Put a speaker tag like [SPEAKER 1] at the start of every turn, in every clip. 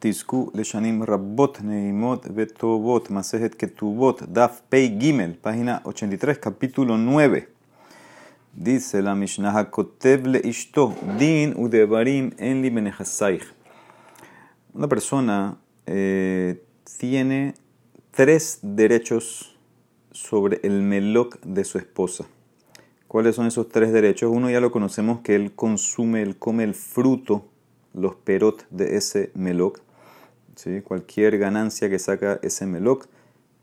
[SPEAKER 1] Tisku Leshanim Rabot Neimot Betovot Masejet Ketubot Daf Pei Gimel, página 83, capítulo 9. Dice la Mishnah Hakotev le Ishto Din Udevarim Enli Benehasaich. Una persona eh, tiene tres derechos sobre el melok de su esposa. ¿Cuáles son esos tres derechos? Uno ya lo conocemos que él consume, él come el fruto, los perot de ese melok. ¿Sí? Cualquier ganancia que saca ese melok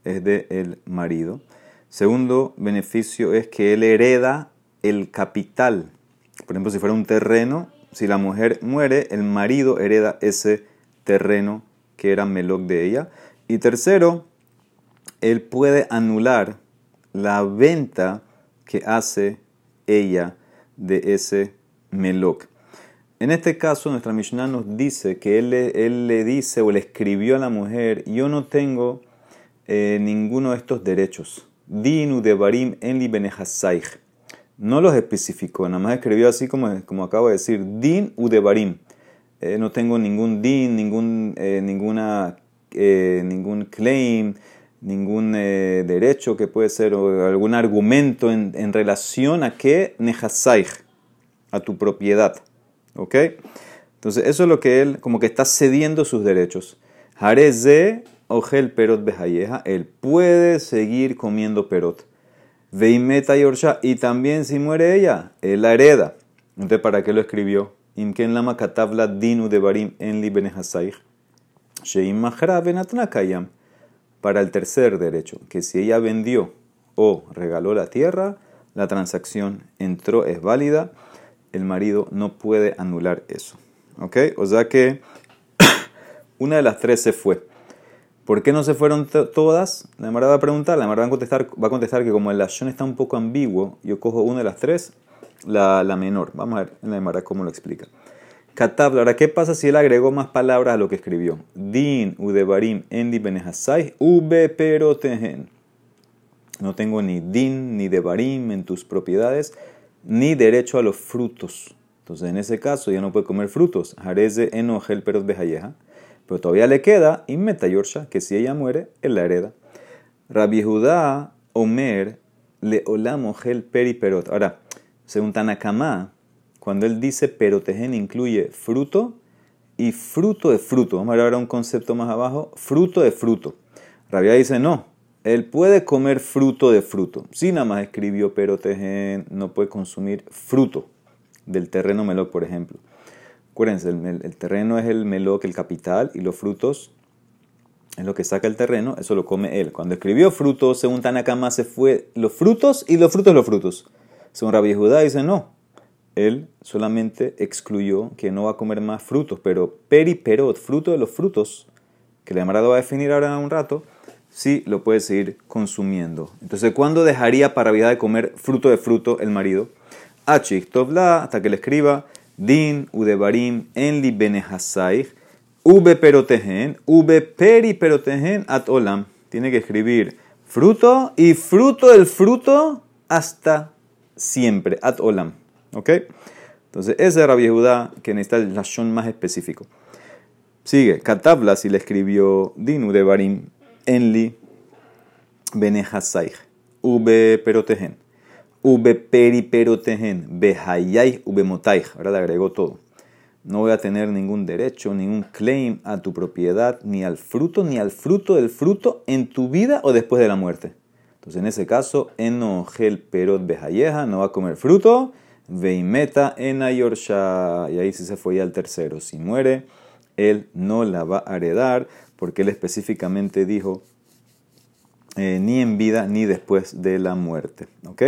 [SPEAKER 1] es de el marido. Segundo beneficio es que él hereda el capital. Por ejemplo, si fuera un terreno, si la mujer muere, el marido hereda ese terreno que era melok de ella. Y tercero, él puede anular la venta que hace ella de ese melok. En este caso, nuestra Mishnah nos dice que él, él le dice o le escribió a la mujer, yo no tengo eh, ninguno de estos derechos. Dinu de barim en li No los especificó, nada más escribió así como, como acabo de decir, din u de barim. Eh, no tengo ningún din, ningún, eh, ninguna, ningún claim, ningún eh, derecho que puede ser o algún argumento en, en relación a qué nehasaich, a tu propiedad. ¿Ok? Entonces, eso es lo que él, como que está cediendo sus derechos. Jareze ojel perot behayeja, él puede seguir comiendo perot. Veimeta yorsha, y también si muere ella, él la hereda. Entonces, ¿para qué lo escribió? Imken lama katabla dinu de barim en li benehasaich. Sheim mahra benatna kayam para el tercer derecho, que si ella vendió o regaló la tierra, la transacción entró, es válida, el marido no puede anular eso. ¿Ok? O sea que una de las tres se fue. ¿Por qué no se fueron todas? La Emara va a preguntar, la Emara va a contestar, va a contestar que como el lashon está un poco ambiguo, yo cojo una de las tres, la, menor. Vamos a ver en la Emara cómo lo explica. Katab, ahora, ¿qué pasa si él agregó más palabras a lo que escribió? Din, udebarim, endi benehasai, ube perotehen. No tengo ni din ni devarim en tus propiedades, ni derecho a los frutos. Entonces, en ese caso, ya no puede comer frutos. Jareze enogel perot behayeja. Pero todavía le queda, inmeta yorsha, que si ella muere, él la hereda. Rabbi Judá, Omer, le olam gel peri perot. Ahora, según Tanakama, cuando él dice perotejen incluye fruto y fruto de fruto. Vamos a ver ahora un concepto más abajo. Fruto de fruto. Rabia dice no. Él puede comer fruto de fruto. Si nada más escribió perotejen, no puede consumir fruto del terreno meloc, por ejemplo. Acuérdense, el, terreno es el meloc, el capital, y los frutos es lo que saca el terreno, eso lo come él. Cuando escribió frutos, según Tanakama, se fue los frutos y los frutos los frutos. Según Rabbi Judá dice no, él solamente excluyó que no va a comer más frutos, pero periperot, fruto de los frutos, que la Amarado va a definir ahora en un rato, sí lo puede seguir consumiendo. Entonces, ¿cuándo dejaría para vida de comer fruto de fruto el marido? Achik tovla, hasta que le escriba din udebarim enli benehasaich, ube perotehen, ube periperotehen at olam. Tiene que escribir fruto y fruto del fruto hasta siempre, at olam. ¿Ok? Entonces, ese era Judá que necesita el lashon más específico. Sigue, Katabla si le escribió Dinu de Barim, Enli, Benehasaich, Ube Perotehen, Ube Peri Perotehen, Behayai, Ube Motaich. Ahora le agregó todo. No voy a tener ningún derecho, ningún claim a tu propiedad, ni al fruto, ni al fruto del fruto en tu vida o después de la muerte. Entonces, en ese caso, Enogel Perot Behayeja no va a comer fruto Veimeta en Ayorsha. Y ahí sí se fue al tercero. Si muere, él no la va a heredar porque él específicamente dijo eh, ni en vida ni después de la muerte. ¿Ok?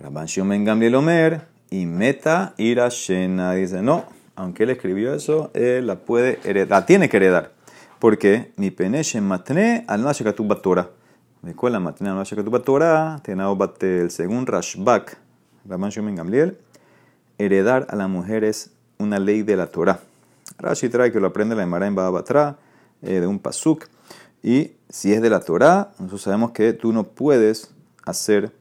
[SPEAKER 1] Rabban Shomen Gamliel Omer y Meta Irashena. Dice, no, aunque él escribió eso, él la puede heredar, tiene que heredar. Porque mi peneshe matne al nashekatub Torah. Me cuela matne al nashekatub Torah, tenao batel, según Rashbak Rabban Shomen Gamliel, heredar a la mujer es una ley de la Torah. Rashi trae que lo aprende la Emara en Batra, eh, de un pasuk. Y si es de la Torah, nosotros sabemos que tú no puedes hacer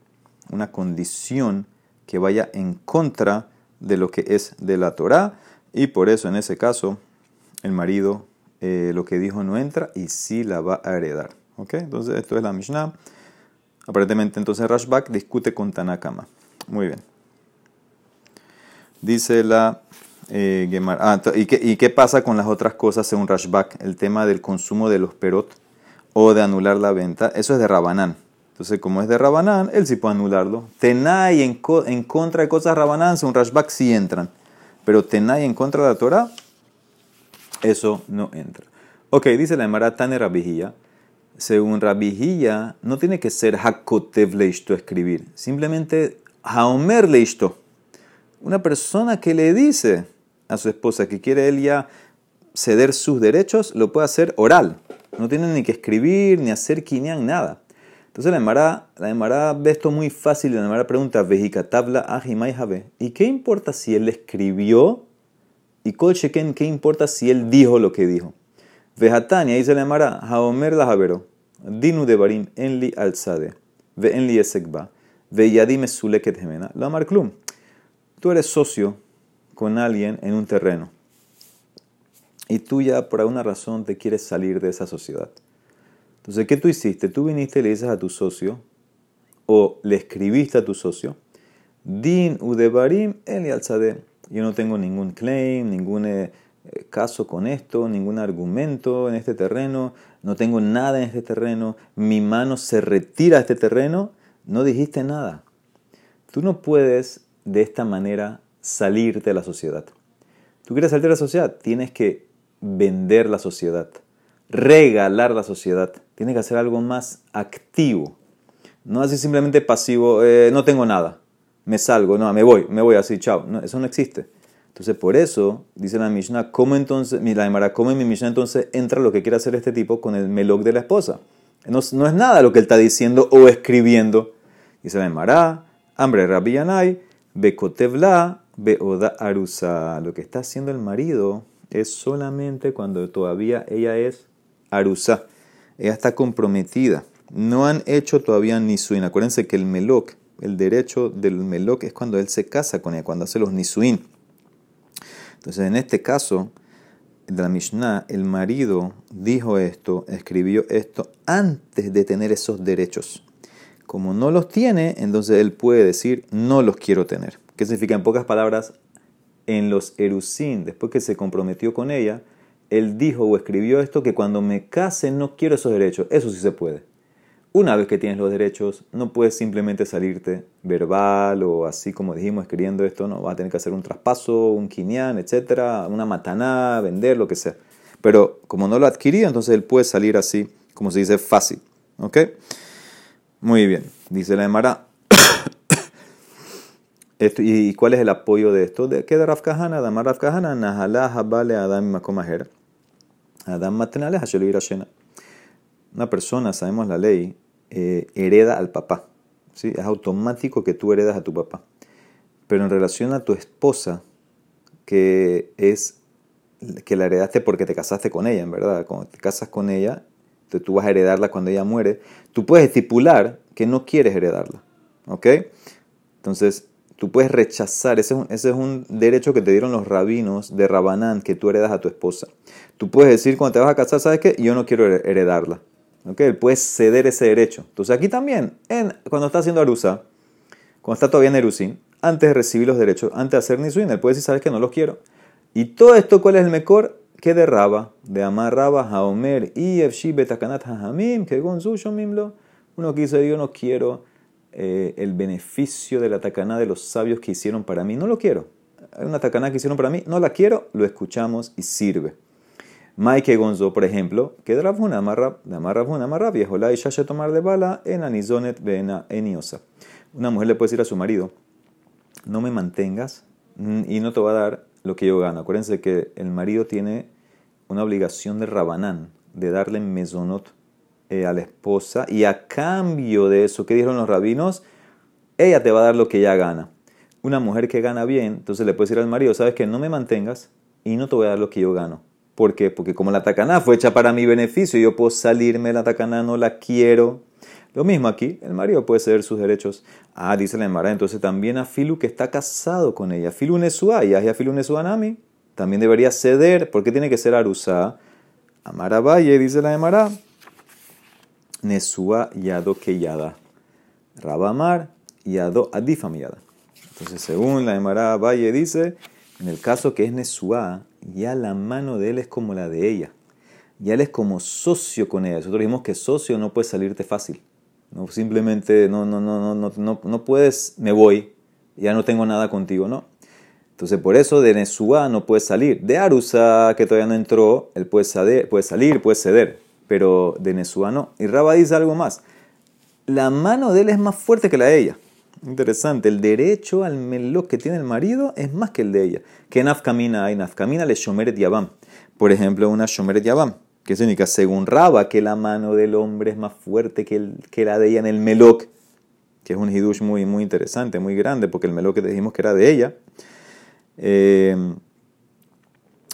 [SPEAKER 1] una condición que vaya en contra de lo que es de la Torah. Y por eso en ese caso el marido eh, lo que dijo no entra y sí la va a heredar. ¿Ok? Entonces, esto es la Mishnah. Aparentemente, entonces Rashbak discute con Tanakama. Muy bien. Dice la eh. Ah, ¿y, qué, ¿y, qué, pasa con las otras cosas según Rashbak? El tema del consumo de los perot o de anular la venta. Eso es de Rabanán. Entonces, como es de Rabanán, él sí puede anularlo. Tenay en, en contra de cosas Rabanán, según Rashbak sí entran. Pero Tenay en contra de la Torah, eso no entra. Ok, dice la Gemara Tane Rabijía. Según Rabijía, no tiene que ser Hakotev Leishto escribir. Simplemente Haomer Leishto. Una persona que le dice a su esposa que quiere él ya ceder sus derechos, lo puede hacer oral. No tiene ni que escribir, ni hacer quinián, nada. Entonces la Emara, la ve esto muy fácil. La Emara pregunta, tabla ajimai ¿Y qué importa si él escribió? Y kol ¿qué importa si él dijo lo que dijo? Vejatania, dice la Emara, haomer la javero, dinu de barim enli alzade, ve enli esekba, ve yadim suleket gemena, la klum. Tú eres socio con alguien en un terreno y tú ya por alguna razón te quieres salir de esa sociedad. Entonces, ¿qué tú hiciste? Tú viniste y le dices a tu socio o le escribiste a tu socio, Din udebarim el alzade. Yo no tengo ningún claim, ningún eh, caso con esto, ningún argumento en este terreno, no tengo nada en este terreno, mi mano se retira de este terreno, no dijiste nada. Tú no puedes de esta manera salir de la sociedad. Tú quieres salir de la sociedad, tienes que vender la sociedad, regalar la sociedad, tienes que hacer algo más activo. No así simplemente pasivo, eh, no tengo nada, me salgo, no, me voy, me voy así, chao. Eso no existe. Entonces, por eso, dice la Mishnah, ¿cómo entonces, la Emara, cómo en mi Mishnah entonces entra lo que quiere hacer este tipo con el melog de la esposa? No, es nada lo que él está diciendo o escribiendo. Dice la Emara, hambre Rabbi Bekotevla, Beoda Arusa. Lo que está haciendo el marido es solamente cuando todavía ella es Arusa. Ella está comprometida. No han hecho todavía Nisuin. Acuérdense que el Melok, el derecho del Melok es cuando él se casa con ella, cuando hace los Nisuin. Entonces, en este caso, de la Mishnah, el marido dijo esto, escribió esto antes de tener esos derechos. Como no los tiene, entonces él puede decir, no los quiero tener. ¿Qué significa en pocas palabras? En los Erusín, después que se comprometió con ella, él dijo o escribió esto que cuando me case no quiero esos derechos. Eso sí se puede. Una vez que tienes los derechos, no puedes simplemente salirte verbal o así como dijimos escribiendo esto, no, vas a tener que hacer un traspaso, un quinián, etcétera, una mataná, vender, lo que sea. Pero como no lo adquirido, entonces él puede salir así, como se dice, fácil. ¿Ok? Muy bien, dice la Emara. ¿Y cuál es el apoyo de esto? ¿De qué de Rav Kahana? Damar Rav Kahana, Nahalá Habale Adam Makomaher. Adam Matenale Hashelirashena. Una persona, sabemos la ley, eh, hereda al papá. ¿sí? Es automático que tú heredas a tu papá. Pero en relación a tu esposa, que es que la heredaste porque te casaste con ella, en verdad. Cuando te casas con ella, entonces tú vas a heredarla cuando ella muere, tú puedes estipular que no quieres heredarla. ¿Ok? Entonces, tú puedes rechazar, ese es, un, ese es un derecho que te dieron los rabinos de Rabanán, que tú heredas a tu esposa. Tú puedes decir cuando te vas a casar, ¿sabes qué? Yo no quiero heredarla. ¿Ok? Puedes ceder ese derecho. Entonces, aquí también, en, cuando está haciendo Arusa, cuando está todavía en Erusín, antes de recibir los derechos, antes de hacer Nisuin, él puede decir, ¿sabes qué? No los quiero. Y todo esto, ¿cuál es el mejor? que de Raba, de Amar Raba, Haomer, y Efshi Betakanat Hahamim, que Mimlo. Uno que dice, yo no quiero eh, el beneficio de la takaná de los sabios que hicieron para mí, no lo quiero. Hay una takaná que hicieron para mí, no la quiero, lo escuchamos y sirve. Maike Gonzo, por ejemplo, que de Ravuna, de Amar Ravuna, Amar viejo la Isha tomar de bala en Anizonet Bena Eniosa. Una mujer le puede decir a su marido, no me mantengas mm, y no te va a dar lo que yo gano. Acuérdense que el marido tiene una obligación de rabanán, de darle mesonot eh, a la esposa, y a cambio de eso, ¿qué dijeron los rabinos? Ella te va a dar lo que ella gana. Una mujer que gana bien, entonces le puede decir al marido, sabes que no me mantengas y no te voy a dar lo que yo gano. ¿Por qué? Porque como la tacaná fue hecha para mi beneficio, yo puedo salirme de la tacaná, no la quiero. Lo mismo aquí, el marido puede ceder sus derechos. Ah, dice la Emara, entonces también a Filu que está casado con ella. Filu Nesua, y a Filu Nesua Nami, también debería ceder, porque tiene que ser Arusá, Amara Valle, dice la Emara, Nesua Yado Keyada. Rabamar Yado Adifam Yada. Entonces, según la Emara Valle dice, en el caso que es Nesua, ya la mano de él es como la de ella. Ya él es como socio con ella. Nosotros dijimos que socio no puede salirte fácil. No, simplemente no, no, no, no, no, no puedes, me voy, ya no tengo nada contigo, no. Entonces, por eso de Nesua no puede salir. De Arusa, que todavía no entró, él puede, puede salir, puede ceder, pero de Nesua no. Y Rabba dice algo más. La mano de él es más fuerte que la de ella. Interesante, el derecho al meló que tiene el marido es más que el de ella. ¿Qué nafkamina hay? Nafkamina le shomeret yabam. Por ejemplo, una shomeret yabam. Que significa, según Raba, que la mano del hombre es más fuerte que, que la de ella en el melok. Que es un hidush muy, muy interesante, muy grande, porque el melok que dijimos que era de ella. Eh,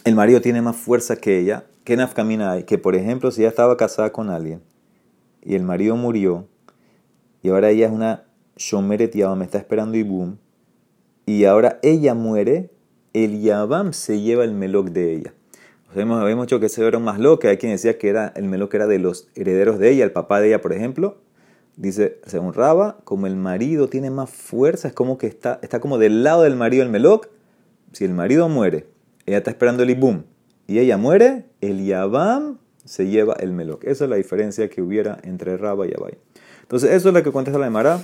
[SPEAKER 1] el marido tiene más fuerza que ella. ¿Qué hay? Que, por ejemplo, si ella estaba casada con alguien y el marido murió y ahora ella es una Shomeret Yabam está esperando Ibum, y ahora ella muere, el Yabam se lleva el melok de ella. Habíamos, habíamos dicho que ese era más loco, hay quien decía que era, el melok era de los herederos de ella, el papá de ella, por ejemplo. Dice, según Raba, como el marido tiene más fuerza, es como que está, está como del lado del marido el melok. Si el marido muere, ella está esperando el ibum, y ella muere, el Yabam se lleva el melok. Esa es la diferencia que hubiera entre Raba y Abai. Entonces, eso es lo que contesta la Emara.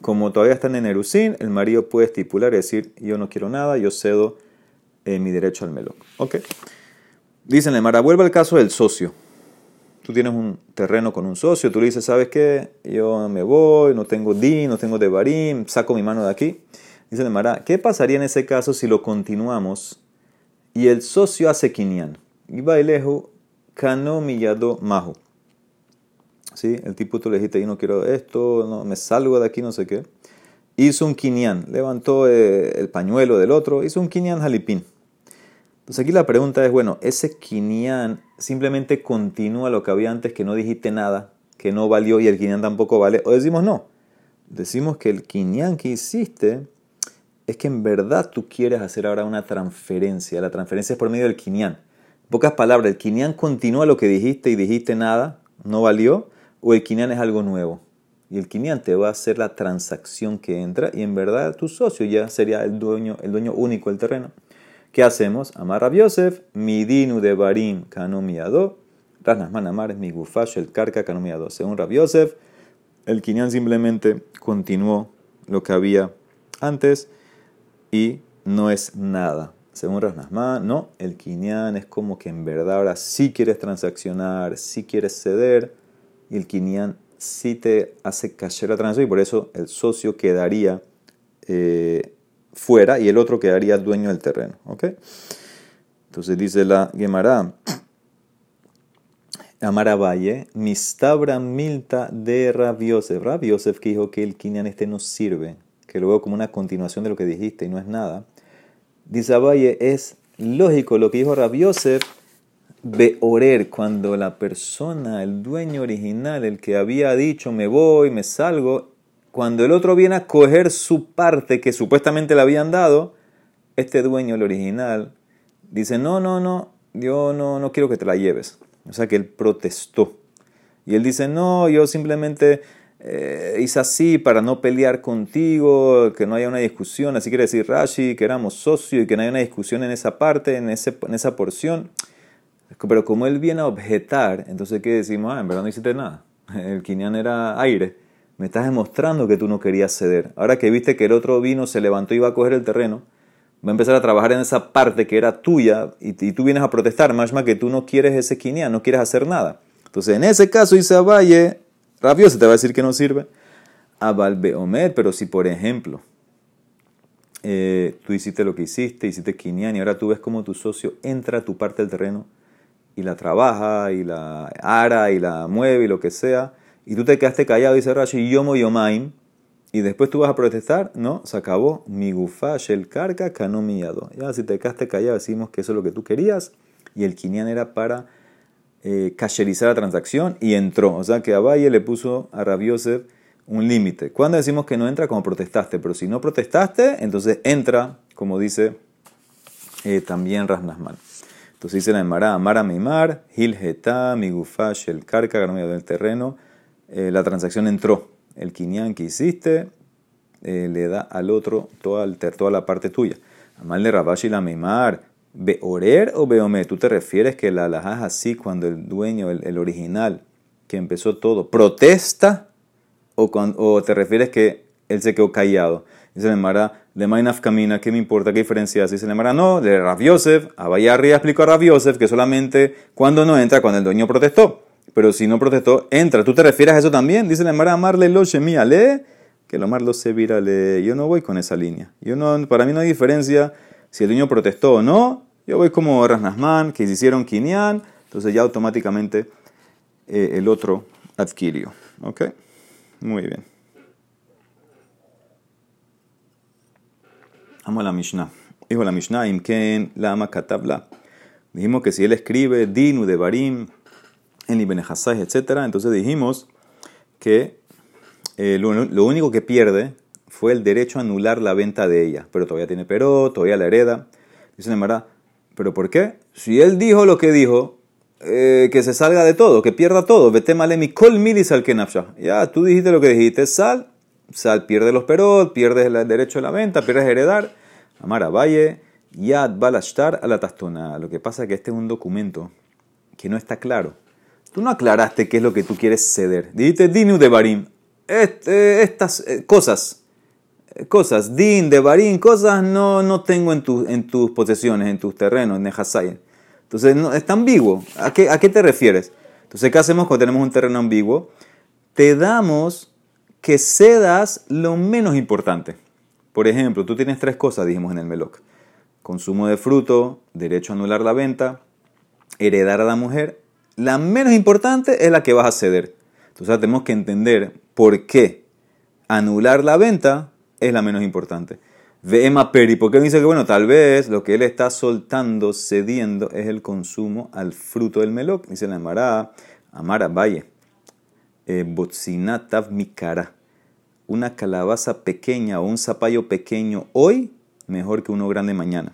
[SPEAKER 1] Como todavía están en Erusín, el marido puede estipular y decir, yo no quiero nada, yo cedo eh, mi derecho al melón. Ok. Dicen la Emara, vuelve al caso del socio. Tú tienes un terreno con un socio, tú le dices, ¿sabes qué? Yo me voy, no tengo DIN, no tengo de barim, saco mi mano de aquí. Dice la Emara, ¿qué pasaría en ese caso si lo continuamos y el socio hace quinian? Y va lejos, cano millado mahu. ¿sí? El tipo tú le dijiste, yo no quiero esto, no, me salgo de aquí, no sé qué. Hizo un quinián, levantó eh, el pañuelo del otro, hizo un quinián jalipín. Entonces aquí la pregunta es, bueno, ese quinián simplemente continúa lo que había antes, que no dijiste nada, que no valió y el quinián tampoco vale, o decimos no. Decimos que el quinián que hiciste es que en verdad tú quieres hacer ahora una transferencia. La transferencia es por medio del quinián. En pocas palabras, el quinián continúa lo que dijiste y dijiste nada, no valió, o el quinián es algo nuevo. Y el quinián te va a hacer la transacción que entra y en verdad tu socio ya sería el dueño, el dueño único del terreno. ¿Qué hacemos? Amar a Yosef, midinu de barim kanomiado, rasnasman amar mi gufash el karka kanomiado. Según Rab Yosef, el quinián simplemente continuó lo que había antes y no es nada. Según Rasnasman, no, el quinián es como que en verdad ahora sí quieres transaccionar, sí quieres ceder y el quinián sí te hace caer la transacción y por eso el socio quedaría eh, fuera y el otro quedaría dueño del terreno. ¿ok? Entonces dice la Gemara, Amara Valle, Mistabra Milta de Rabiosef. Rabiosef que dijo que el quinián este no sirve, que lo veo como una continuación de lo que dijiste y no es nada. Dice Valle, es lógico lo que dijo Rabiosef orer cuando la persona, el dueño original, el que había dicho me voy, me salgo, cuando el otro viene a coger su parte que supuestamente le habían dado, este dueño, el original, dice, no, no, no, yo no, no quiero que te la lleves. O sea que él protestó. Y él dice, no, yo simplemente eh, hice así para no pelear contigo, que no haya una discusión. Así quiere decir Rashi, que éramos socios y que no haya una discusión en esa parte, en, ese, en esa porción. Pero como él viene a objetar, entonces ¿qué decimos? Ah, en verdad no hiciste nada. El quinián era aire. Me estás demostrando que tú no querías ceder. Ahora que viste que el otro vino, se levantó y iba a coger el terreno, va a empezar a trabajar en esa parte que era tuya y, tú vienes a protestar, más que tú no quieres ese quinián, no quieres hacer nada. Entonces, en ese caso, dice Valle, rápido se te va a decir que no sirve. A Omer, pero si por ejemplo, eh, tú hiciste lo que hiciste, hiciste quinián y ahora tú ves como tu socio entra a tu parte del terreno y la trabaja y la ara y la mueve y lo que sea, y tú te quedaste callado, dice Rashi, yomo yomaim, y después tú vas a protestar, no, se acabó, mi gufash el carca canomillado. Ya si te quedaste callado decimos que eso es lo que tú querías, y el quinián era para eh, la transacción y entró. O sea que a Valle le puso a Rabiosef un límite. Cuando decimos que no entra, como protestaste, pero si no protestaste, entonces entra, como dice eh, también Rasnasman. Entonces dice la Emara, Amara Mimar, Hilgeta, Migufash, el Karka, del terreno. Eh, la transacción entró. El quinián que hiciste eh, le da al otro toda, toda la parte tuya. Amal de Rabashi la Mimar, ¿Beorer o Beome? ¿Tú te refieres que la alhaja así cuando el dueño, el, original, que empezó todo, protesta? ¿O, ¿O te refieres que él se quedó callado? Dice la Mara, de Mainaf Camina, ¿qué me importa? ¿Qué diferencia hace? Dice la Mara, no, de Rav Yosef, Abayarri explicó a Rav Yosef que solamente cuando no entra, cuando el dueño protestó. Pero si no protestó, entra. ¿Tú te refieres a eso también? Dice la Mara, amarle lo shemia, lee, que lo mar lo se vira, lee. Yo no voy con esa línea. Yo no, para mí no hay diferencia si el dueño protestó o no, yo voy como Rasnasman, que hicieron Kinyan, entonces ya automáticamente eh, el otro adquirió. ¿Ok? Muy bien. Vamos a la Mishnah. Dijo la Mishnah, Imken, Lama Katabla. Dijimos que si él escribe Dinu de Barim, en Ibenehasai, etc., entonces dijimos que eh, lo, único que pierde fue el derecho a anular la venta de ella, pero todavía tiene pero, todavía la hereda. Dice Nemara, ¿pero por qué? Si él dijo lo que dijo, eh, que se salga de todo, que pierda todo, vete malemi kol milis al Ya, tú dijiste lo que dijiste, sal, sal, pierde los perot, pierdes el derecho a la venta, pierdes heredar. Amara Valle, yad balashtar a la tastona. Lo que pasa es que este es un documento que no está claro. Tú no aclaraste qué es lo que tú quieres ceder. Dijiste dinu de barim. Este, estas eh, cosas cosas, din, de barín, cosas no, no tengo en, en tus posesiones, en tus terrenos, en Nejasai. Entonces, no, es ambiguo. ¿A qué, ¿A qué te refieres? Entonces, ¿qué hacemos cuando tenemos un terreno ambiguo? Te damos que cedas lo menos importante. Por ejemplo, tú tienes tres cosas, dijimos en el Meloc. Consumo de fruto, derecho a anular la venta, heredar a la mujer. La menos importante es la que vas a ceder. Entonces tenemos que entender por qué anular la venta es la menos importante. Vema peri, porque él dice que bueno, tal vez lo que él está soltando, cediendo, es el consumo al fruto del meloc. Dice la Amara, Amara Valle, eh, botzinatav mikara. Una calabaza pequeña o un zapallo pequeño hoy, mejor que uno grande mañana.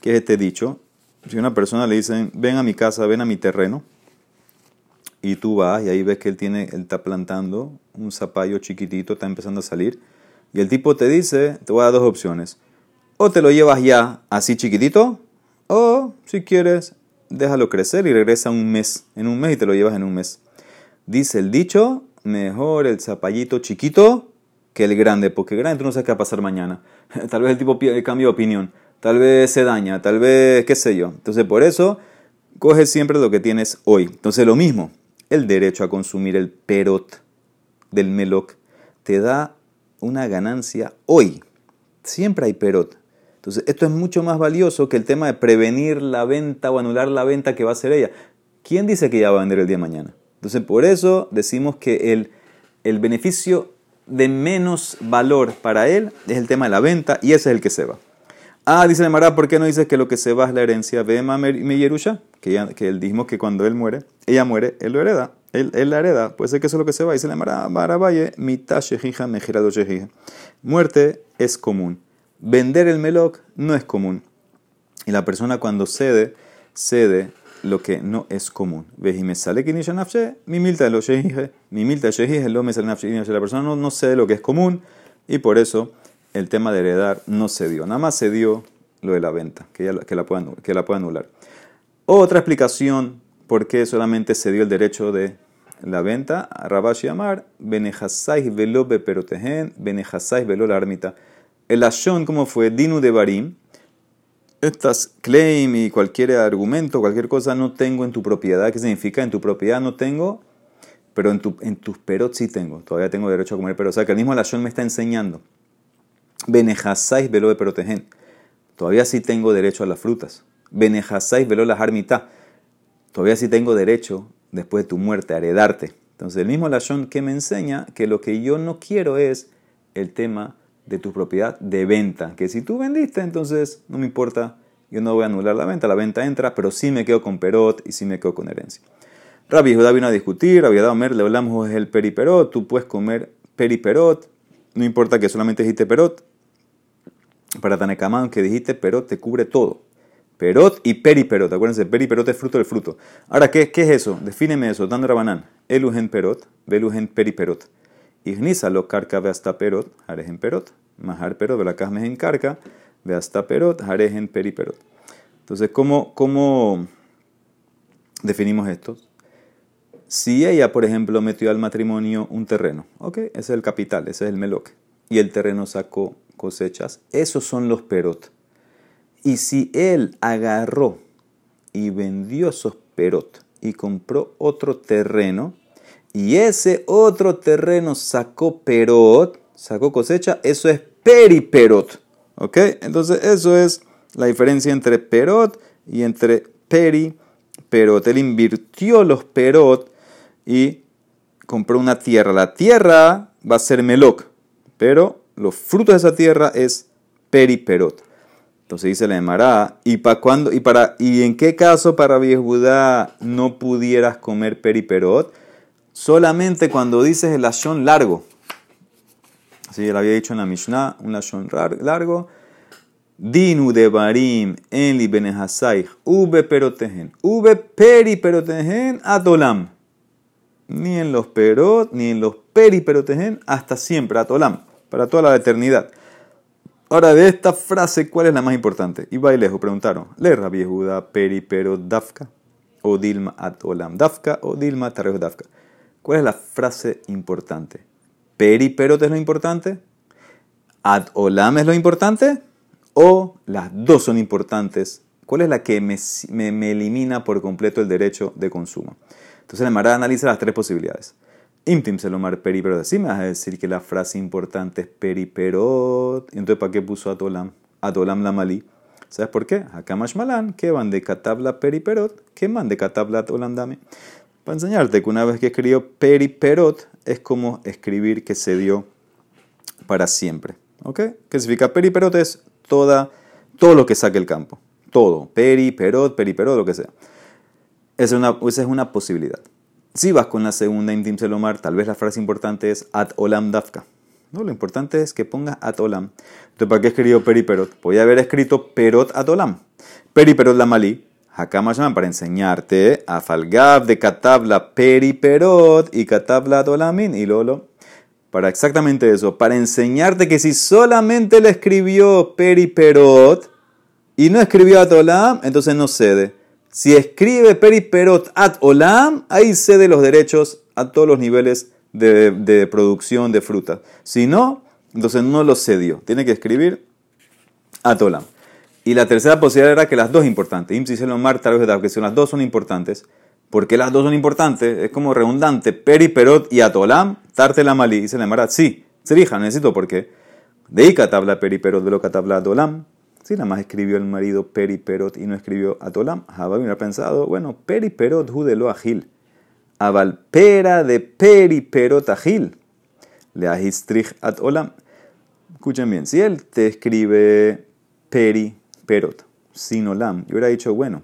[SPEAKER 1] ¿Qué es este dicho? Si una persona le dicen, ven a mi casa, ven a mi terreno, y tú vas y ahí ves que él, tiene, él está plantando un zapallo chiquitito, está empezando a salir y el tipo te dice, te voy a dar dos opciones. O te lo llevas ya así chiquitito, o si quieres, déjalo crecer y regresa un mes, en un mes y te lo llevas en un mes. Dice el dicho, mejor el zapallito chiquito que el grande, porque el grande tú no sabes qué va a pasar mañana. Tal vez el tipo cambia de opinión, tal vez se daña, tal vez qué sé yo. Entonces por eso, coge siempre lo que tienes hoy. Entonces lo mismo, el derecho a consumir el perot del meloc te da una ganancia hoy. Siempre hay perot. Entonces, esto es mucho más valioso que el tema de prevenir la venta o anular la venta que va a hacer ella. ¿Quién dice que ya va a vender el día de mañana? Entonces, por eso decimos que el, el beneficio de menos valor para él es el tema de la venta y ese es el que se va. Ah, dice Mara, ¿por qué no dices que lo que se va es la herencia? Ve mi Yerusha, que, que él dijimos que cuando él muere, ella muere, él lo hereda él, la hereda, puede ser que eso es lo que se va. Dice la Maravalle, mitad shejija, mejirado. Muerte es común. Vender el meloc no es común. Y la persona cuando cede, cede lo que no es común. me sale que mi milta lo mi milta lo me sale La persona no, no cede lo que es común y por eso el tema de heredar no se dio. Nada más se dio lo de la venta, que, que, la, pueda, que la pueda anular. Otra explicación por qué solamente se dio el derecho de la venta, Rabashi Amar, Benejasai velo beperotehen, Benejasai velo la armita. El Ashon, ¿cómo fue? Dinu de Barim. Estas claim y cualquier argumento, cualquier cosa no tengo en tu propiedad. ¿Qué significa? En tu propiedad no tengo, pero en, tu, en tus perot sí tengo. Todavía tengo derecho a comer pero O sea que el mismo Ashon me está enseñando. Benejasai velo beperotehen. Todavía sí tengo derecho a las frutas. Benejasai velo la armita. Todavía sí tengo derecho después de tu muerte, a heredarte. Entonces, el mismo Lashon que me enseña que lo que yo no quiero es el tema de tu propiedad de venta. Que si tú vendiste, entonces no me importa, yo no voy a anular la venta, la venta entra, pero sí me quedo con perot y sí me quedo con herencia. Rabbi Judá vino a discutir, Rabbi Omer, le hablamos es el periperot, tú puedes comer periperot, no importa que solamente dijiste perot. Para Tanekamán que dijiste perot te cubre todo. Perot y periperot. Acuérdense, periperot es fruto del fruto. Ahora, ¿qué, qué es eso? Defíneme eso. Dando Rabanán. Elugen perot, velugen periperot. Ignisa lo carca ve hasta perot, en perot. Mahar perot, ve la en carca, ve hasta perot, en periperot. Entonces, ¿cómo, ¿cómo definimos esto? Si ella, por ejemplo, metió al matrimonio un terreno, ok, ese es el capital, ese es el meloc, y el terreno sacó cosechas, esos son los perot. Y si él agarró y vendió esos perot y compró otro terreno, y ese otro terreno sacó perot, sacó cosecha, eso es periperot. ¿Ok? Entonces eso es la diferencia entre perot y entre periperot. Él invirtió los perot y compró una tierra. La tierra va a ser meloc, pero los frutos de esa tierra es periperot. Entonces dice la Emara, ¿y para cuándo y para y en qué caso para Judá no pudieras comer periperot? Solamente cuando dices el lashon largo. Así lo había dicho en la Mishnah, un lashon largo. Dinu de barim en li benehasai ube perotehen, ube periperotehen atolam. Ni en los perot, ni en los periperotehen, hasta siempre, atolam, para toda la eternidad. Ahora, de esta frase, ¿cuál es la más importante? Y Bailejo preguntaron, ¿le Rabbi Yehuda peri pero dafka? ¿O dilma at olam dafka? ¿O dilma tarejo dafka? ¿Cuál es la frase importante? ¿Peri pero es lo importante? ¿Ad olam es lo importante? ¿O las dos son importantes? ¿Cuál es la que me, me, elimina por completo el derecho de consumo? Entonces, la Mara analiza las tres posibilidades. Imtim Selomar periperot. Así me vas a decir que la frase importante es periperot. Entonces, ¿para qué puso Atolam? Atolam la malí. ¿Sabes por qué? Hakamash malan, que van de katabla periperot, que van de katabla atolam dame. Para enseñarte que una vez que escribió periperot, es como escribir que se dio para siempre. ¿Ok? ¿Qué significa periperot? Es toda, todo lo que saque el campo. Todo. Periperot, periperot, lo que sea. Es una, esa es una posibilidad. Si vas con la segunda Intim Selomar, tal vez la frase importante es At Olam Dafka. No, lo importante es que pongas At Olam. Entonces, ¿para qué escribió Periperot? Podía haber escrito Perot At Olam. Periperot la Malí. Hakamashaman para enseñarte a Falgab de Katabla Periperot y Katabla Atolamin y Lolo. Para exactamente eso, para enseñarte que si solamente le escribió Periperot y no escribió Atolam, entonces no cede. Si escribe periperot at olam, ahí cede los derechos a todos los niveles de, producción de fruta. Si no, entonces no los cedió. Tiene que escribir at olam. Y la tercera posibilidad era que las dos importantes. Im si mar que si las dos son importantes. porque las dos son importantes? Es como redundante. Periperot y atolam, tarte la malí. Dice la mara, sí, serija, necesito porque. De ahí tabla periperot, de lo tabla atolam. Si nada más escribió el marido periperot y no escribió atolam, Jabal hubiera pensado, bueno, periperot judelo agil. Avalpera de periperot agil. Le ahistrich at olam. Escuchen bien, si él te escribe periperot sin olam, yo hubiera dicho, bueno,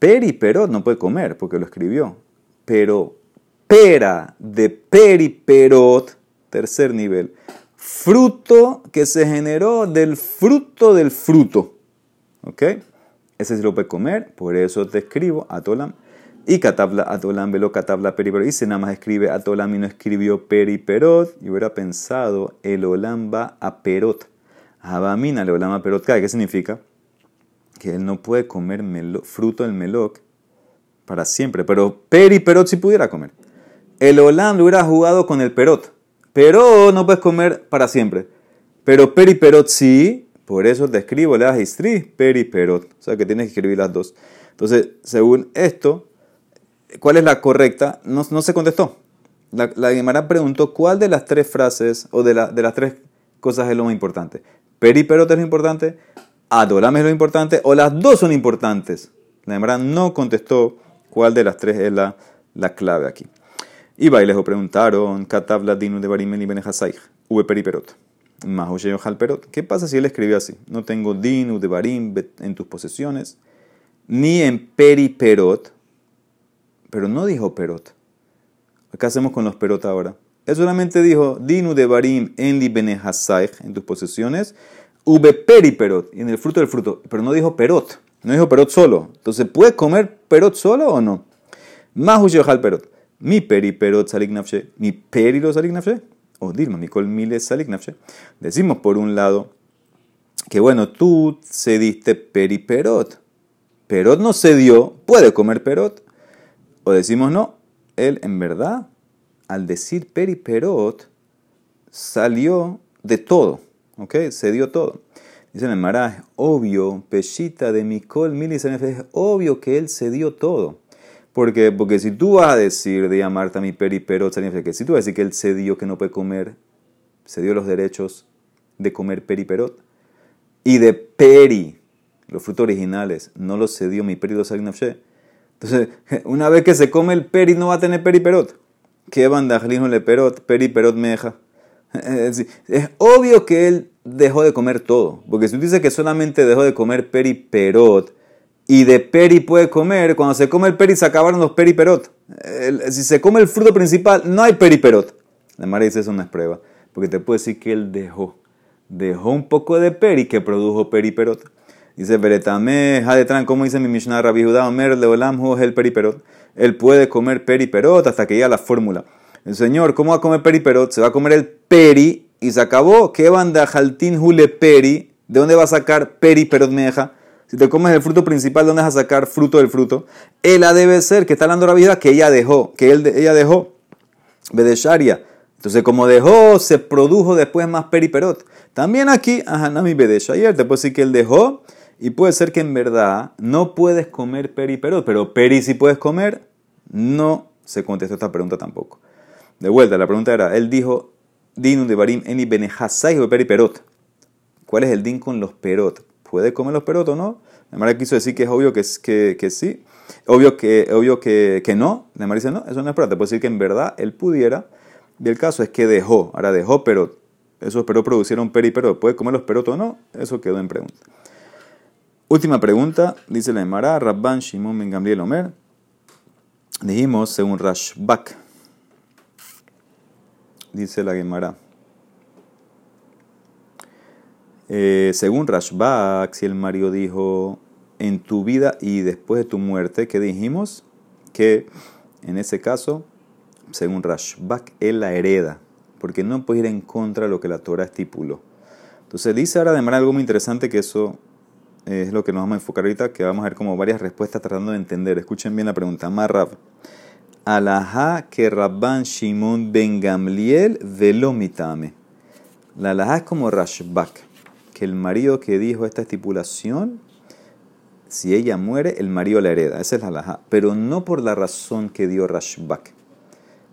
[SPEAKER 1] periperot no puede comer porque lo escribió, pero pera de periperot, tercer nivel, fruto que se generó del fruto del fruto. ¿Ok? Ese se lo puede comer, por eso te escribo atolam. Y katabla atolam velo katabla periperot. Y se nada más escribe atolam y no escribió periperot. Y hubiera pensado el olam va a perot. Abamina el olam a perot. ¿Qué significa? Que él no puede comer fruto del meloc para siempre. Pero periperot si pudiera comer. El olam lo hubiera jugado con el perot. Pero no puedes comer para siempre. Pero periperot sí, por eso te escribo, le das istri, periperot. O sea que tienes que escribir las dos. Entonces, según esto, ¿cuál es la correcta? No, se contestó. La, la preguntó cuál de las tres frases o de, de las tres cosas es lo más importante. Periperot es lo importante, Adoram es lo importante, o las dos son importantes. La Gemara no contestó cuál de las tres es la, la clave aquí. Y bailes preguntaron, Katabla dinu de barimeli benehasai, uve periperot. perot. ¿Qué pasa si él escribió así? No tengo dinu de barim en tus posesiones, ni en periperot, pero no dijo perot. ¿Qué hacemos con los perot ahora? Él solamente dijo dinu de barim en en tus posesiones, uve periperot, en el fruto del fruto, pero no dijo perot. No dijo perot solo. Entonces, ¿puede comer perot solo o no? Más perot. Mi peri perot salik nafshe. Mi peri lo salik nafshe. O Dilma, mi col mile salik nafshe. Decimos por un lado que bueno, tú cediste peri perot. No cedió, puede comer perot. O decimos no, él en verdad, al decir peri perot, salió de todo. ¿Ok? Cedió todo. Dice el Mará, obvio, pechita de Mikol Milis es obvio que él se dio todo. Porque, porque si tú vas a decir de llamarte a mi peri perot, que si tú vas a decir que él cedió que no puede comer, cedió los derechos de comer peri perot y de peri, los frutos originales, no los cedió mi peri Entonces, una vez que se come el peri, no va a tener peri perot. ¿Qué bandajlismo le perot? Peri perot meja. Es obvio que él dejó de comer todo. Porque si tú dices que solamente dejó de comer peri perot y de peri puede comer, cuando se come el peri se acabaron los peri perot. si se come el fruto principal, no hay peri perot. La madre dice eso no es prueba. Porque te puede decir que él dejó. Dejó un poco de peri que produjo peri perot. Dice Beretame, Hadetran, como dice mi Mishnah Rabbi Judá Omer, Leolam el peri perot. Él puede comer peri perot hasta que llegue a la fórmula. El Señor, ¿cómo va a comer peri perot? Se va a comer el peri y se acabó. ¿Qué banda jaltín hule peri? ¿De dónde va a sacar peri perot meja? Si te comes el fruto principal, ¿de dónde vas a sacar fruto del fruto? Ella debe ser, que está hablando la vida, que ella dejó, que él, ella dejó. Bedesharia. Entonces, como dejó, se produjo después más peri perot. También aquí, Ahanami Bedeshayer, te puedo decir que él dejó, y puede ser que en verdad no puedes comer peri perot, pero peri si puedes comer, no se contestó esta pregunta tampoco. De vuelta, la pregunta era, él dijo, Din de barim eni benehasai o periperot. ¿Cuál es el din con los perot? ¿Puede comer los perot o no? La Mara quiso decir que es obvio que, que, que sí, obvio que, obvio que, que no. La Mara dice no, eso no es prueba. Te puedo decir que en verdad él pudiera. Y el caso es que dejó, ahora dejó perot. Esos perot producieron periperot. ¿Puede comer los perot o no? Eso quedó en pregunta. Última pregunta, dice la Emara, Rabban Shimon Ben Gamliel Omer. Dijimos, según Rashbak, dice la Gemara. Eh, según Rashbak, si el Mario dijo en tu vida y después de tu muerte, ¿qué dijimos? Que en ese caso, según Rashbak, él la hereda, porque no puede ir en contra de lo que la Torah estipuló. Entonces dice ahora de manera algo muy interesante que eso es lo que nos vamos a enfocar ahorita, que vamos a ver como varias respuestas tratando de entender. Escuchen bien la pregunta. Marrab alajá que Rabban Shimon ben Gamliel velomitame. La alajá es como Rashbak, que el marido que dijo esta estipulación, si ella muere, el marido la hereda. Esa es la alajá. Pero no por la razón que dio Rashbak.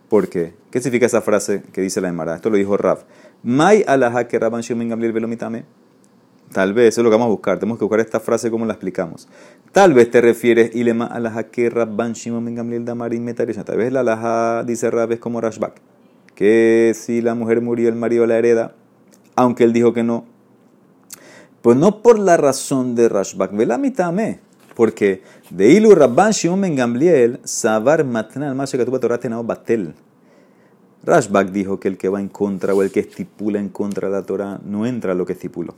[SPEAKER 1] ¿Por qué? ¿Qué significa esa frase que dice la Emara? Esto lo dijo. Mai alajá que Rabban velomitame. Tal vez, eso es lo que vamos a buscar. Tenemos que buscar esta frase como la explicamos. Tal vez te refieres, ilema que Rabban Shimon Damarin Metarisha. Tal vez la alaha dice Rab es como Rashbak. Que si la mujer murió, el marido la hereda, aunque él dijo que no. Pues no por la razón de Rashbak. Ve la mitad Porque de Ilu Rabban Shimon Gamliel, Sabar Matnal Masha Torah Tenao Batel. Rashbak dijo que el que va en contra o el que estipula en contra de la Torah no entra a lo que estipuló.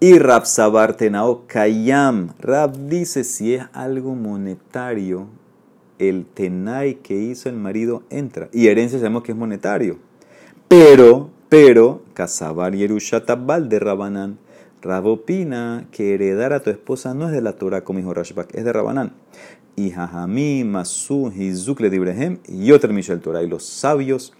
[SPEAKER 1] Y Rab Sabar Tenao Kayam. Rab dice si es algo monetario, el tenai que hizo el marido entra. Y herencia sabemos que es monetario. Pero, pero, Kasabar Yerushatabal de Rabanán. Rab opina que heredar a tu esposa no es de la Torah, como dijo Rashbak, es de Rabanán. Y Jajamí, Masu, Hizuk, Ibrahim y otro el Torah. Y los sabios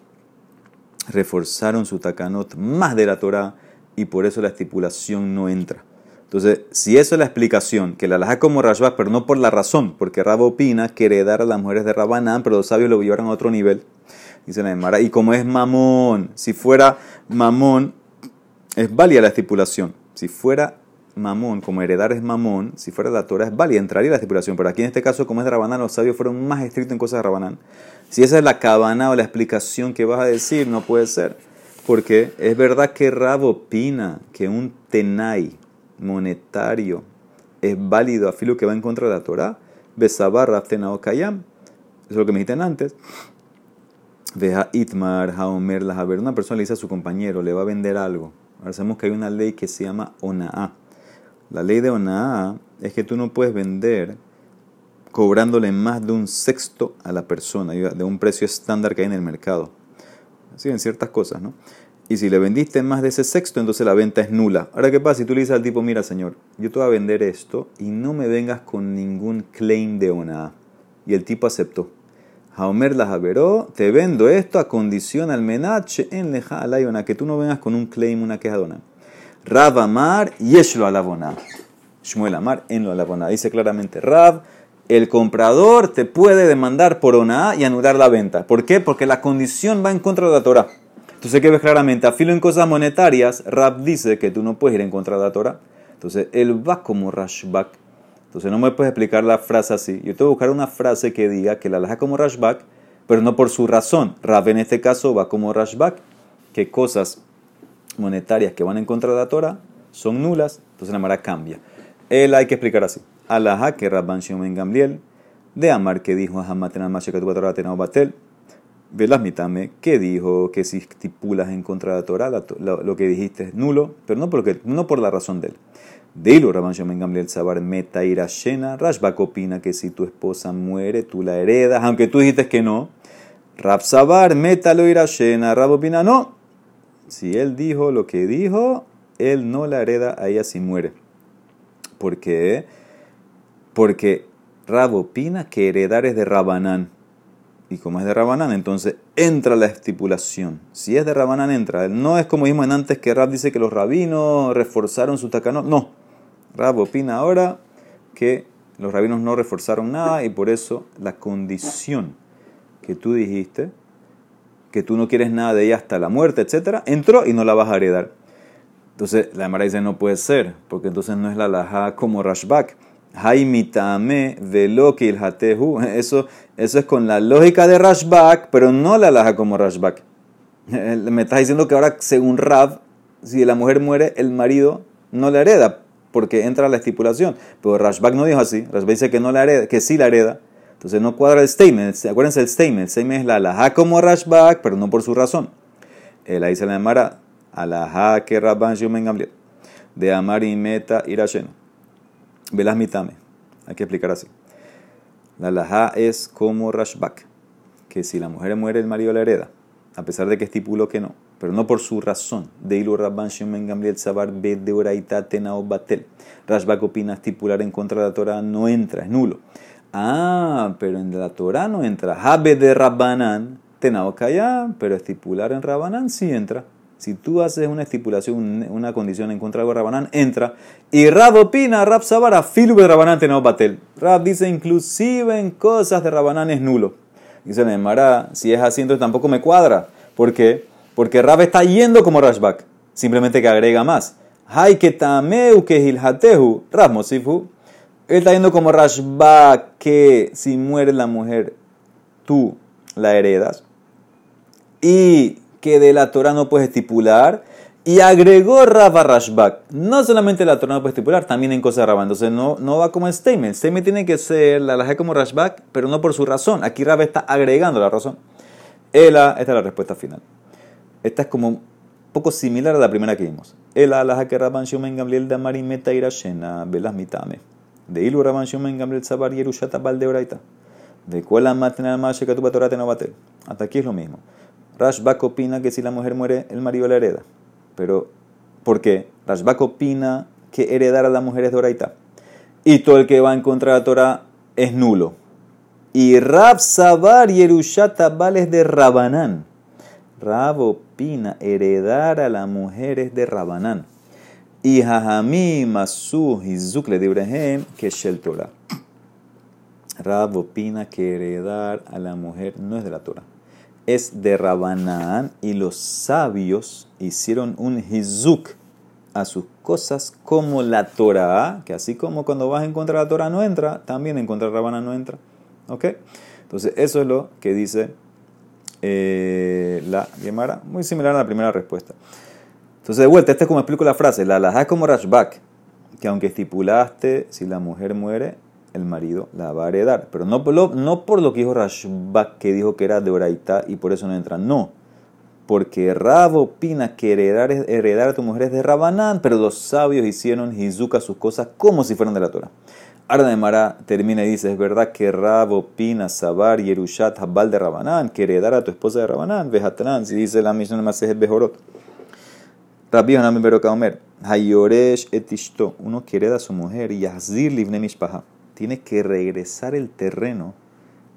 [SPEAKER 1] reforzaron su takanot más de la Torah y por eso la estipulación no entra. Entonces, si eso es la explicación, que la laja como Rashbak, pero no por la razón, porque Rab opina que heredar a las mujeres de Rabanán, pero los sabios lo llevaron a otro nivel, dice la Emara. Y como es mamón, si fuera mamón, es válida la estipulación. Si fuera mamón, como heredar es mamón, si fuera la Torah es válida, entraría la estipulación. Pero aquí en este caso, como es de Rabanán, los sabios fueron más estrictos en cosas de Rabanán. Si esa es la cabana o la explicación que vas a decir, no puede ser. Porque es verdad que Rab opina que un tenai monetario es válido a filo que va en contra de la Torah. Besabar Rab tenao kayam. Eso es lo que me dijiste antes. Veja itmar haomer la haber. Una persona le dice a su compañero, le va a vender algo. Ahora sabemos que hay una ley que se llama ona'a. La ley de Onaá es que tú no puedes vender cobrándole más de un sexto a la persona, de un precio estándar que hay en el mercado. Así en ciertas cosas, ¿no? Y si le vendiste más de ese sexto, entonces la venta es nula. Ahora, ¿qué pasa si tú le dices al tipo, mira, señor, yo te voy a vender esto y no me vengas con ningún claim de Onaá? Y el tipo aceptó. Haomer la Javeró, te vendo esto a condición al menache en leja alayona, que tú no vengas con un claim, una queja dona. Rav Amar, yeshlo alabona. Shmuel Amar, en lo alabona. Dice claramente, Rav, el comprador te puede demandar por ona y anular la venta. ¿Por qué? Porque la condición va en contra de la Torah. Entonces, ¿qué ves claramente? Afilo en cosas monetarias, Rav dice que tú no puedes ir en contra de la Torah. Entonces, él va como Rashbak. Entonces, no me puedes explicar la frase así. Yo te voy a buscar una frase que diga que la laja como Rashbak, pero no por su razón. Rav en este caso va como Rashbak, que cosas monetarias que van en contra de la Torah son nulas. Entonces, la mara cambia. Él hay que explicar así. Alaha que Rabban Shimon Gamliel, de Amar que dijo Tenao Batel, Velas mitame, que dijo que si estipulas en contra de la Torah, lo, que dijiste es nulo, pero no, porque, no por la razón de él. Dilo, Rabban Shimon Gamliel Sabar Meta Irashena, Rashbak opina que si tu esposa muere, tú la heredas, aunque tú dijiste que no. Rab Sabar Meta lo Irashena, Rab opina no. Si él dijo lo que dijo, él no la hereda a ella si muere. ¿Por qué? Porque Rab opina que heredar es de Rabanán. Y como es de Rabanán, entonces entra la estipulación. Si es de Rabanán, entra. No es como dijimos antes que Rab dice que los rabinos reforzaron su tacanot. No. Rab opina ahora que los rabinos no reforzaron nada y por eso la condición que tú dijiste, que tú no quieres nada de ella hasta la muerte, etc., entró y no la vas a heredar. Entonces la Emara dice no puede ser, porque entonces no es la laja como Rashbak. Haimitame veloki el hatehu. Eso, eso es con la lógica de Rashbak, pero no la laja como Rashbak. Me estás diciendo que ahora, según Rab, si la mujer muere, el marido no la hereda, porque entra la estipulación. Pero Rashbak no dijo así. Rashbak dice que, no la hereda, que sí la hereda. Entonces no cuadra el statement. Acuérdense el statement. El statement es la laja como Rashbak, pero no por su razón. Él ahí se la llamará alaha que Rabban Shumen De Amar y Meta Irasheno. Velas mitame. Hay que explicar así. La laja es como Rashbak, que si la mujer muere, el marido la hereda, a pesar de que estipuló que no, pero no por su razón. De Ilu Rabban Shemen Gamliel Sabar Oraita Tenao Batel. Rashbak opina estipular en contra de la Torah no entra, es nulo. Ah, pero en la Torah no entra. Habe de Rabbanan Tenao Kaya, pero estipular en Rabbanan sí entra. Si tú haces una estipulación, una condición en contra de Rabanán, entra. Y Rab opina, Rab Sabara, filu de Rabanán tenemos batel. Rab dice, inclusive en cosas de Rabanán es nulo. Dice Neymar, si es así, entonces tampoco me cuadra. ¿Por qué? Porque Rab está yendo como Rashbak. Simplemente que agrega más. Hay que tameu que hilhatehu, Rab. Él está yendo como Rashbak, que si muere la mujer, tú la heredas. Y que de la Torah no puedes estipular. Y agregó Rabba Rashbak. No solamente la Torah puede estipular, también en cosas Rabba. Entonces no, no va como statement. Statement tiene que ser la laje como Rashbak, pero no por su razón. Aquí Rabba está agregando la razón. Ela, esta es la respuesta final. Esta es como un poco similar a la primera que vimos. Ela, la que Rabban Shumen Gamliel de Amarimeta Irashena, Velas Mitame. De Ilu Rabban Shumen Gamliel Sabar Yerushata Baldeoraita. De Kuala Matena Mashe Katuba Torah Tenobatel. Hasta aquí es lo mismo. Rashbak opina que si la mujer muere, el marido la hereda. Pero, ¿por qué? Rashbak opina que heredar a la mujer es Doraita. Y todo el que va en contra de la Torah es nulo. Y Rab Sabar y Erushata vales de Rabanán. Rab opina heredar a la mujer es de Rabanán. Y Jajamí Masu Hizuk de Ibrahim que es el Torah. Rab opina que heredar a la mujer no es de la Torah es de Rabanán y los sabios hicieron un hizuk a sus cosas como la Torah, que así como cuando vas en contra de la Torah no entra, también en contra de Rabanán no entra. ¿Ok? Entonces eso es lo que dice eh, la Gemara, muy similar a la primera respuesta. Entonces de vuelta, este es como explico la frase, la alajá como Rashbak, que aunque estipulaste, si la mujer muere, el marido la va a heredar. Pero no por lo, no por lo que dijo Rashbak, que dijo que era de Oraita y por eso no entra. No. porque Rab opina que heredar, heredar a tu mujer es de Rabanán, pero los sabios hicieron Hizuka sus cosas como si fueran de la Torah. Ahora de Mara termina y dice, es verdad que Rab opina Sabar y Erushat Habal de Rabanán, que heredar a tu esposa de Rabanán, Vejatrán, si dice la Mishnah Masejet Bejorot. Rabbi Hanan Ben Omer, Hayoresh etishto, uno que hereda a su mujer, y Yazir Livne Mishpaha, tiene que regresar el terreno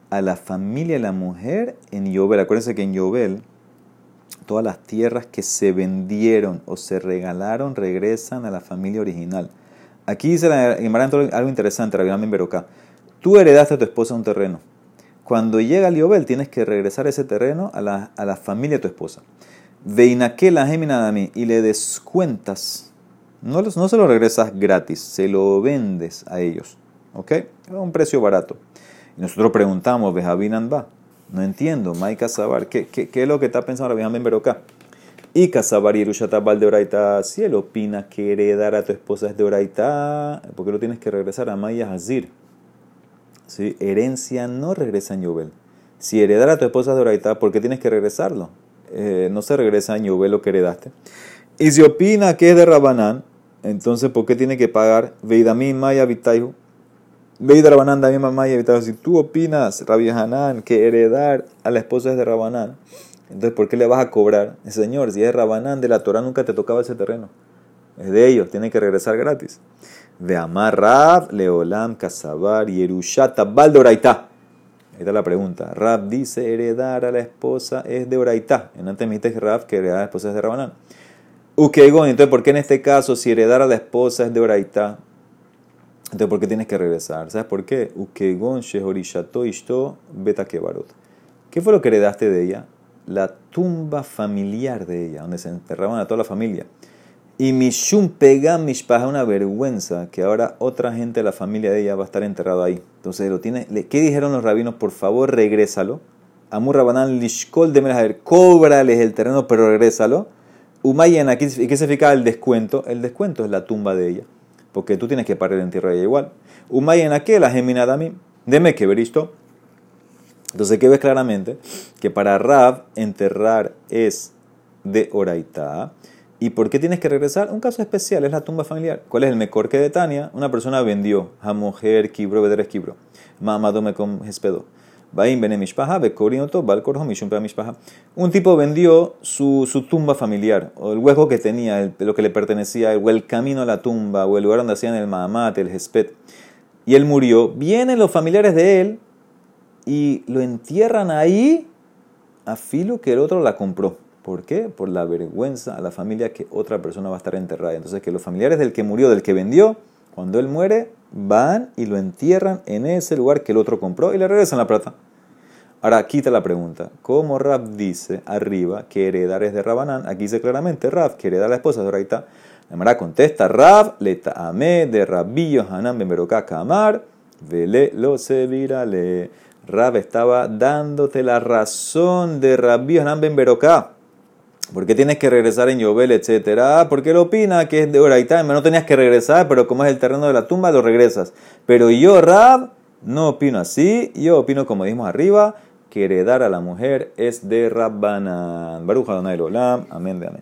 [SPEAKER 1] a la familia de la mujer en Yobel. Acuérdense que en Yobel todas las tierras que se vendieron o se regalaron regresan a la familia original. Aquí dice la algo interesante, Rabbi Berocá. Tú heredaste a tu esposa un terreno. Cuando llega el tienes que regresar ese terreno a la, a la familia de tu esposa. Veinaquela mí y le descuentas. No, no se lo regresas gratis, se lo vendes a ellos. ¿Ok? Un precio barato. Y nosotros preguntamos, Bejabinan va. No entiendo, Maika Sabar, ¿qué, ¿qué, es lo que está pensando Rabbi Berocá? Y Casabar y de Oraita, si él opina que heredar a tu esposa es de Oraita, ¿por qué lo tienes que regresar a Maya Hazir? ¿Sí? Herencia no regresa en Yobel. Si heredar a tu esposa es de Oraita, ¿por qué tienes que regresarlo? Eh, no se regresa en Yobel lo que heredaste. Y si opina que es de Rabanán, entonces ¿por qué tiene que pagar Veidamín Maya Vitaihu? Veida Rabanán Damim Maya Vitaihu. Si tú opinas, Rabbi Hanan, que heredar a la esposa es de Rabanán, entonces, ¿por qué le vas a cobrar? Señor, si es Rabanán de la Torah, nunca te tocaba ese terreno. Es de ellos, tiene que regresar gratis. De Rab, Leolam, Kasabar, Yerushata, Baldoraita. Ahí está la pregunta. Rab dice, heredar a la esposa es de Oraita. En antes me dijiste Rab que heredar a la esposa es de Rabanán. Ukegon, entonces, ¿por qué en este caso, si heredar a la esposa es de Oraita, entonces, ¿por qué tienes que regresar? ¿Sabes por qué? Ukegon, Shehorishato, Ishto, Beta Kebarot. ¿Qué fue lo que heredaste de ella? la tumba familiar de ella, donde se enterraban a toda la familia. Y Mishum Pegam Mishpaha, una vergüenza que ahora otra gente de la familia de ella va a estar enterrado ahí. Entonces, lo tiene, ¿qué dijeron los rabinos? Por favor, regrésalo. Amur Rabanán Lishkol de Merajer, cóbrales el terreno, pero regrésalo. Umayen, aquí, ¿qué significa el descuento? El descuento es la tumba de ella, porque tú tienes que parar en tierra igual. Umayen, aquí la geminadami, deme que ver esto. Entonces, ¿qué ves claramente? Que para Rab enterrar es de Oraitá. ¿Y por qué tienes que regresar? Un caso especial, es la tumba familiar. ¿Cuál es el mejor que de Tania? Una persona vendió a mujer, kibro, bedres kibro. Mamadome con hespedo. Un tipo vendió su, su, tumba familiar, o el hueco que tenía, lo que le pertenecía, o el camino a la tumba, o el lugar donde hacían el mahamat, el hesped. Y él murió. Vienen los familiares de él y lo entierran ahí a filo que el otro la compró. ¿Por qué? Por la vergüenza a la familia que otra persona va a estar enterrada. Entonces que los familiares del que murió, del que vendió, cuando él muere, van y lo entierran en ese lugar que el otro compró y le regresan la plata. Ahora, quita la pregunta. ¿Cómo Rab dice arriba que heredar es de Rabanán? Aquí dice claramente Rab que heredar a la esposa de Oraita. La contesta Rab le ta'ame de Rabbillo Hanan ben Kamar vele lo se virale. Rab estaba dándote la razón de Rabbi Hanan ben Berocá. ¿Por qué tienes que regresar en Yobel, etcétera? Porque él opina que es de Oraitá. No tenías que regresar, pero como es el terreno de la tumba, lo regresas. Pero yo, Rab, no opino así. Yo opino, como dijimos arriba, que heredar a la mujer es de Rabbanan. Baruja Donai Olam. Amén amén.